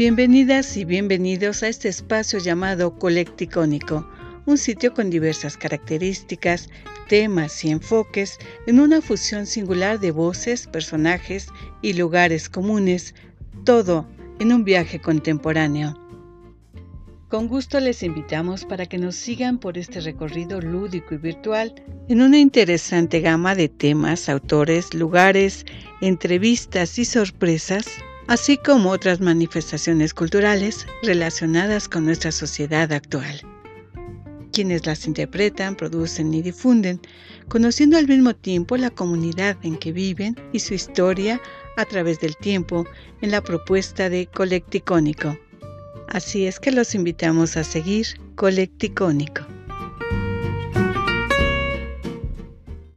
Bienvenidas y bienvenidos a este espacio llamado Colecticónico, un sitio con diversas características, temas y enfoques en una fusión singular de voces, personajes y lugares comunes, todo en un viaje contemporáneo. Con gusto les invitamos para que nos sigan por este recorrido lúdico y virtual en una interesante gama de temas, autores, lugares, entrevistas y sorpresas, así como otras manifestaciones culturales relacionadas con nuestra sociedad actual. Quienes las interpretan, producen y difunden, conociendo al mismo tiempo la comunidad en que viven y su historia a través del tiempo en la propuesta de Colecticónico Así es que los invitamos a seguir Colecticónico.